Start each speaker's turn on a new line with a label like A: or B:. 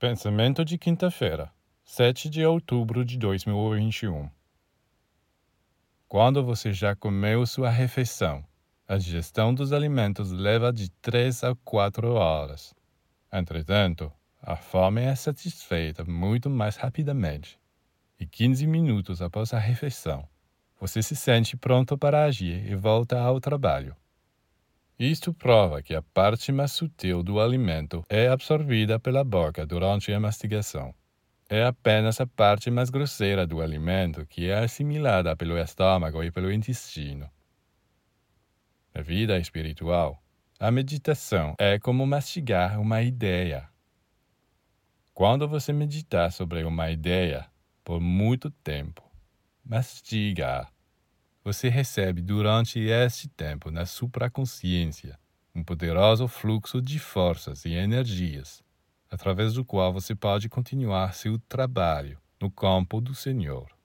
A: Pensamento de quinta-feira, 7 de outubro de 2021. Quando você já comeu sua refeição, a digestão dos alimentos leva de 3 a 4 horas. Entretanto, a fome é satisfeita muito mais rapidamente. E 15 minutos após a refeição, você se sente pronto para agir e volta ao trabalho. Isto prova que a parte mais sutil do alimento é absorvida pela boca durante a mastigação. É apenas a parte mais grosseira do alimento que é assimilada pelo estômago e pelo intestino. Na vida espiritual, a meditação é como mastigar uma ideia. Quando você meditar sobre uma ideia por muito tempo, mastiga-a você recebe durante este tempo na supraconsciência um poderoso fluxo de forças e energias, através do qual você pode continuar seu trabalho no campo do Senhor.